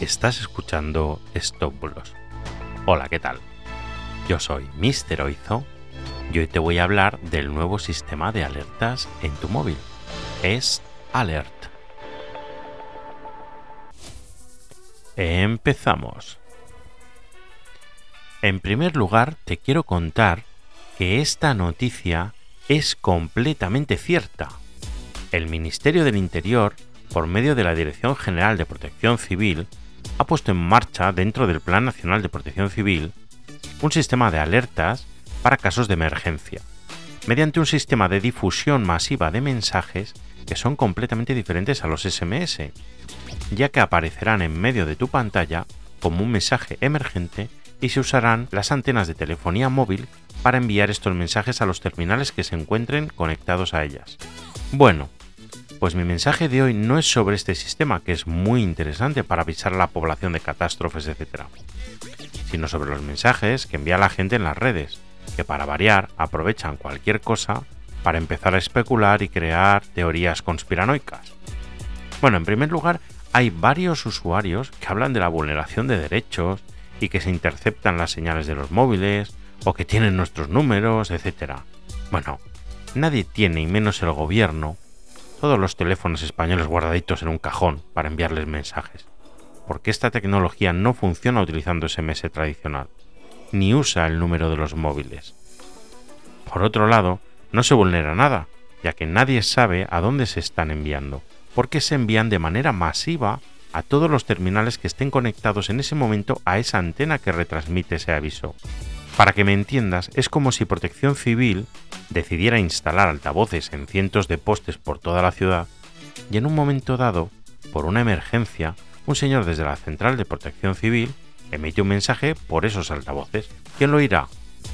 Estás escuchando Stop Bulos. Hola, ¿qué tal? Yo soy Mr. Oizo y hoy te voy a hablar del nuevo sistema de alertas en tu móvil. Es Alert. Empezamos. En primer lugar, te quiero contar que esta noticia es completamente cierta. El Ministerio del Interior, por medio de la Dirección General de Protección Civil, ha puesto en marcha dentro del Plan Nacional de Protección Civil un sistema de alertas para casos de emergencia, mediante un sistema de difusión masiva de mensajes que son completamente diferentes a los SMS, ya que aparecerán en medio de tu pantalla como un mensaje emergente y se usarán las antenas de telefonía móvil para enviar estos mensajes a los terminales que se encuentren conectados a ellas. Bueno, pues mi mensaje de hoy no es sobre este sistema, que es muy interesante para avisar a la población de catástrofes, etc., sino sobre los mensajes que envía la gente en las redes, que para variar aprovechan cualquier cosa para empezar a especular y crear teorías conspiranoicas. Bueno, en primer lugar, hay varios usuarios que hablan de la vulneración de derechos y que se interceptan las señales de los móviles o que tienen nuestros números, etc. Bueno, nadie tiene, y menos el gobierno, todos los teléfonos españoles guardaditos en un cajón para enviarles mensajes, porque esta tecnología no funciona utilizando SMS tradicional, ni usa el número de los móviles. Por otro lado, no se vulnera nada, ya que nadie sabe a dónde se están enviando, porque se envían de manera masiva a todos los terminales que estén conectados en ese momento a esa antena que retransmite ese aviso. Para que me entiendas, es como si Protección Civil decidiera instalar altavoces en cientos de postes por toda la ciudad y en un momento dado, por una emergencia, un señor desde la central de Protección Civil emite un mensaje por esos altavoces. ¿Quién lo irá?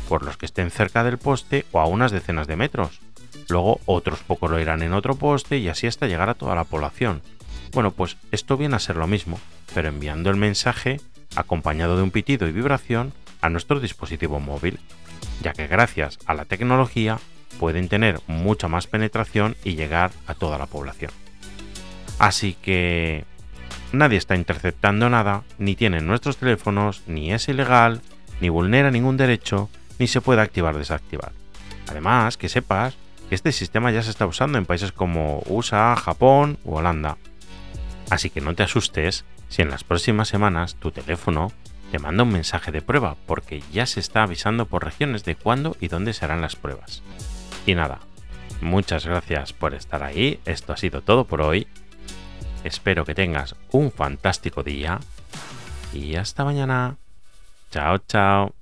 Por los que estén cerca del poste o a unas decenas de metros. Luego otros pocos lo irán en otro poste y así hasta llegar a toda la población. Bueno, pues esto viene a ser lo mismo, pero enviando el mensaje acompañado de un pitido y vibración a nuestro dispositivo móvil, ya que gracias a la tecnología pueden tener mucha más penetración y llegar a toda la población. Así que nadie está interceptando nada, ni tiene nuestros teléfonos, ni es ilegal, ni vulnera ningún derecho, ni se puede activar o desactivar. Además, que sepas que este sistema ya se está usando en países como USA, Japón u Holanda, Así que no te asustes si en las próximas semanas tu teléfono te manda un mensaje de prueba, porque ya se está avisando por regiones de cuándo y dónde se harán las pruebas. Y nada, muchas gracias por estar ahí, esto ha sido todo por hoy. Espero que tengas un fantástico día y hasta mañana. Chao, chao.